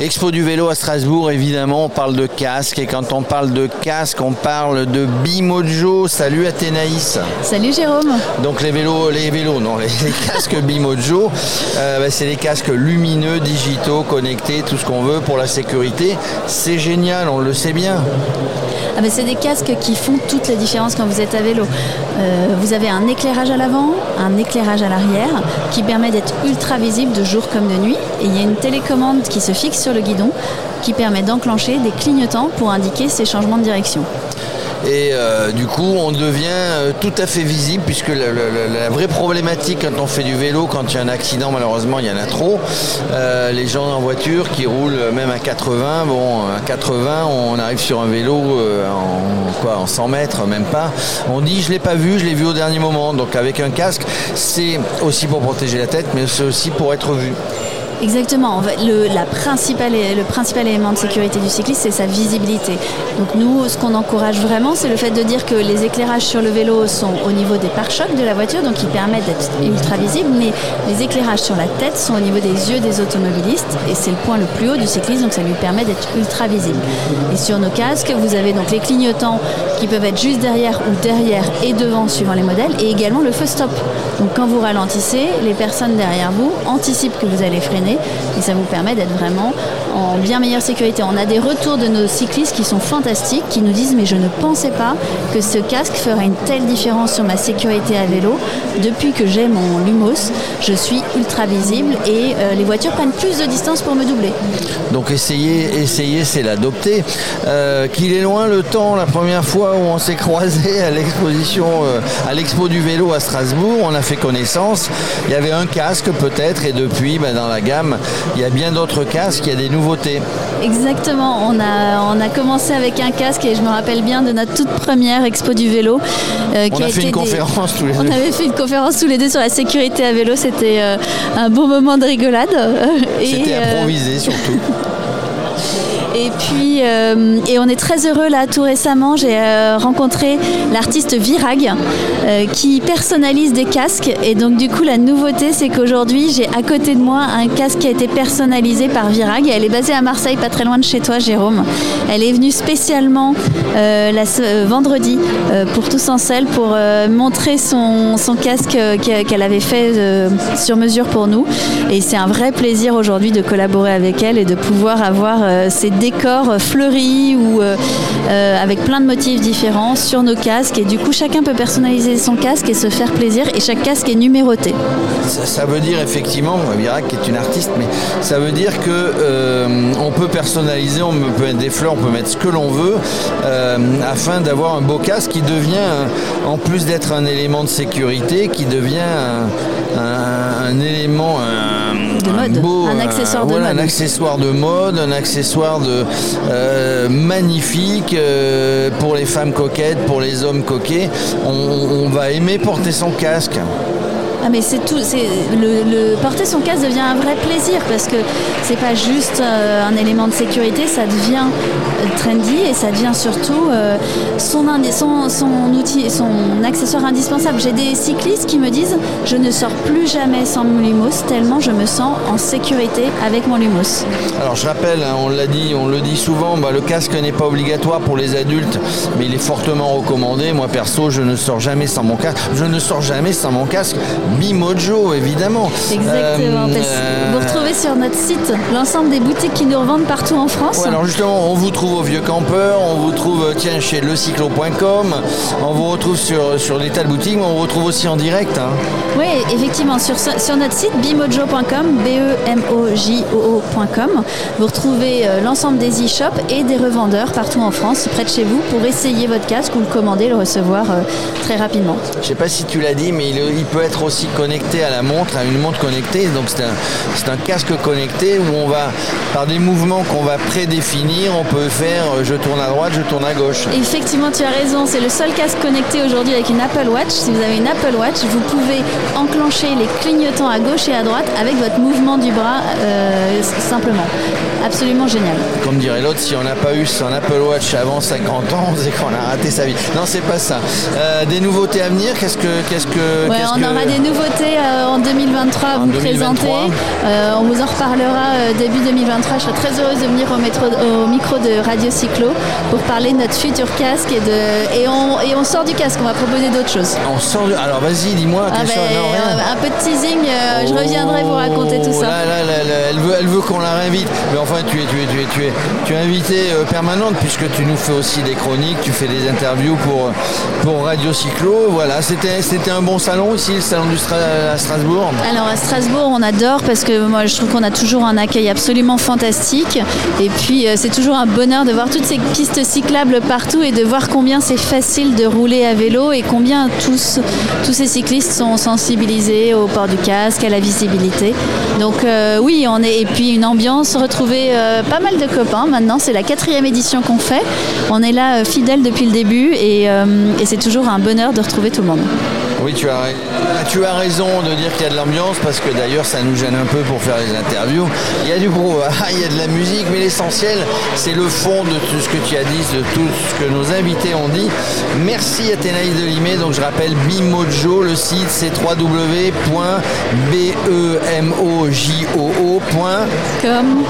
Expo du vélo à Strasbourg, évidemment, on parle de casque. Et quand on parle de casque, on parle de Bimojo. Salut Athénaïs. Salut Jérôme. Donc les vélos, les vélos, non, les, casques Bimojo, euh, bah, c'est les casques lumineux, digitaux, connectés, tout ce qu'on veut pour la sécurité. C'est génial, on le sait bien. Ah ben, c'est des casques qui font toute la différence quand vous êtes à vélo. Euh, vous avez un éclairage à l'avant, un éclairage à l'arrière qui permet d'être ultra visible de jour comme de nuit. Et il y a une télécommande qui se fixe sur le guidon qui permet d'enclencher des clignotants pour indiquer ces changements de direction. Et euh, du coup, on devient euh, tout à fait visible puisque la, vraie problématique quand on fait du vélo, quand il y a un accident, malheureusement, il y en a trop. Euh, les gens en voiture qui roulent même à 80, bon, à 80, on arrive sur un vélo en, quoi, en 100 mètres, même pas. On dit, je l'ai pas vu, je l'ai vu au dernier moment. Donc avec un casque, c'est aussi pour protéger la tête, mais c'est aussi pour être vu. Exactement. Le, la principale, le principal élément de sécurité du cycliste, c'est sa visibilité. Donc nous, ce qu'on encourage vraiment, c'est le fait de dire que les éclairages sur le vélo sont au niveau des pare-chocs de la voiture, donc ils permettent d'être ultra visibles, mais les éclairages sur la tête sont au niveau des yeux des automobilistes, et c'est le point le plus haut du cycliste, donc ça lui permet d'être ultra visible. Et sur nos casques, vous avez donc les clignotants qui peuvent être juste derrière ou derrière et devant, suivant les modèles, et également le feu stop. Donc quand vous ralentissez, les personnes derrière vous anticipent que vous allez freiner et ça vous permet d'être vraiment en bien meilleure sécurité. On a des retours de nos cyclistes qui sont fantastiques, qui nous disent mais je ne pensais pas que ce casque ferait une telle différence sur ma sécurité à vélo. Depuis que j'ai mon Lumos, je suis ultra visible et euh, les voitures prennent plus de distance pour me doubler. Donc essayer, essayer c'est l'adopter. Euh, qu'il est loin le temps, la première fois où on s'est croisé à l'exposition, euh, à l'expo du vélo à Strasbourg, on a fait connaissance. Il y avait un casque peut-être et depuis, ben, dans la gamme, il y a bien d'autres casques, il y a des nouveautés. Exactement, on a, on a commencé avec un casque et je me rappelle bien de notre toute première expo du vélo. Euh, on a, fait une conférence tous les deux. On avait fait une conférence tous les deux sur la sécurité à vélo, c'était euh, un bon moment de rigolade. C'était euh, improvisé surtout. Et puis, euh, et on est très heureux là, tout récemment, j'ai euh, rencontré l'artiste Virag euh, qui personnalise des casques. Et donc, du coup, la nouveauté, c'est qu'aujourd'hui, j'ai à côté de moi un casque qui a été personnalisé par Virag. Elle est basée à Marseille, pas très loin de chez toi, Jérôme. Elle est venue spécialement la, vendredi pour Tous en selle pour montrer son, son casque qu'elle avait fait sur mesure pour nous. Et c'est un vrai plaisir aujourd'hui de collaborer avec elle et de pouvoir avoir ces décors fleuris ou euh, euh, avec plein de motifs différents sur nos casques. Et du coup, chacun peut personnaliser son casque et se faire plaisir. Et chaque casque est numéroté. Ça, veut dire effectivement, Virac est une artiste, mais ça veut dire que euh, on peut personnaliser, on peut mettre des fleurs, on peut mettre ce que l'on veut, afin d'avoir un beau casque qui devient, en plus d'être un élément de sécurité, qui devient un, élément, de mode, un accessoire de mode. Un accessoire de mode, un accessoire de euh, magnifique euh, pour les femmes coquettes, pour les hommes coquets. on va aimer porter son casque. Ah mais c'est tout, c'est le, porter son casque devient un vrai plaisir parce que c'est pas juste euh, un élément de sécurité, ça devient euh, trendy et ça devient surtout euh, son, outil, son accessoire indispensable. J'ai des cyclistes qui me disent je ne sors plus jamais sans mon Lumos tellement je me sens en sécurité avec mon Lumos. Alors je rappelle, hein, on l'a dit, on le dit souvent, bah, le casque n'est pas obligatoire pour les adultes, mais il est fortement recommandé. Moi perso, je ne sors jamais sans mon casque. Je ne sors jamais sans mon casque Bimojo, évidemment. Exactement. Euh, vous retrouvez sur notre site l'ensemble des boutiques qui nous revendent partout en France. alors justement, on vous trouve au Vieux Campeur, on vous trouve euh, tiens, chez lecyclo.com, on vous retrouve sur, sur des tas de boutiques, mais on vous retrouve aussi en direct. Hein. Oui, effectivement, sur, sur notre site bimojo.com, B-E-M-O-J-O-O.com, vous retrouvez euh, l'ensemble des e-shops et des revendeurs partout en France, près de chez vous, pour essayer votre casque ou le commander, le recevoir très rapidement. Je ne sais pas si tu l'as dit, mais il peut être aussi aussi connecté à la montre, à une montre connectée. Donc c'est un, un, casque connecté où on va, par des mouvements qu'on va prédéfinir, on peut faire euh, je tourne à droite, je tourne à gauche. Effectivement, tu as raison. C'est le seul casque connecté aujourd'hui avec une Apple Watch. Si vous avez une Apple Watch, vous pouvez enclencher les clignotants à gauche et à droite avec votre mouvement du bras euh, simplement. Absolument génial. Comme dirait l'autre, si on n'a pas eu son Apple Watch avant 50 ans, c'est qu'on a raté sa vie. Non, c'est pas ça. Euh, des nouveautés à venir Qu'est-ce que, qu'est-ce que ouais, On aura des nouveautés euh, en 2023 à vous présenter. Euh, on vous en reparlera début 2023. Je serai très heureuse de venir au, métro, au micro de Radio Cyclo pour parler de notre futur casque et de et on, et on sort du casque. On va proposer d'autres choses. On sort du... Alors vas-y, dis-moi. Ah ben, un peu de teasing. je reviendrai vous raconter tout ça. Là, là, là, elle veut, elle veut qu'on la réinvite. Mais enfin, tu es, tu es, tu es, tu es, tu es invité permanente puisque tu nous fais aussi des chroniques, tu fais des interviews pour, pour Radio Cyclo. Voilà, c'était, c'était un bon salon ici, le salon du à Strasbourg. Alors à Strasbourg, on adore parce que moi je trouve qu'on a toujours un accueil absolument fantastique. Et puis euh, c'est toujours un bonheur de voir toutes ces pistes cyclables partout et de voir combien c'est facile de rouler à vélo et combien tous, ces cyclistes sont sensibilisés au port du casque, à la visibilité. Donc euh, oui, on est et puis une ambiance, retrouver euh, pas mal de copains. Maintenant, c'est la quatrième édition qu'on fait. On est là fidèle depuis le début et c'est toujours un bonheur de retrouver tout le monde. Oui, tu as, tu as raison de dire qu'il y a de l'ambiance parce que d'ailleurs ça nous gêne un peu pour faire les interviews. Il y a du gros, il y a de la musique, mais l'essentiel c'est le fond de tout ce que tu as dit, de tout ce que nos invités ont dit. Merci à Thénaïs Delimé. Donc je rappelle Bimojo, le site c'est www.bemojoo.com.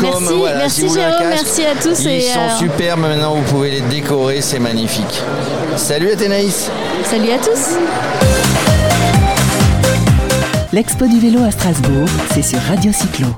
Merci, merci Jérôme, merci à tous. Ils sont euh, superbes, maintenant vous pouvez les décorer, c'est magnifique. Salut Athénaïs. Salut à tous. L'Expo du vélo à Strasbourg, c'est sur Radio Cyclo.